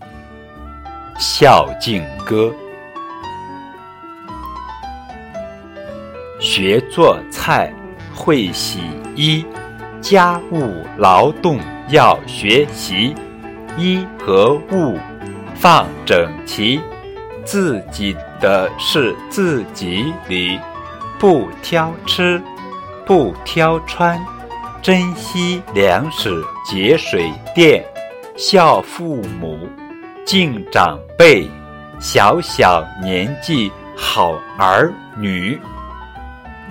《孝敬歌》学做菜，会洗衣，家务劳动要学习。衣和物放整齐，自己的事自己理，不挑吃，不挑穿，珍惜粮食，节水电，孝父母，敬长辈，小小年纪好儿女。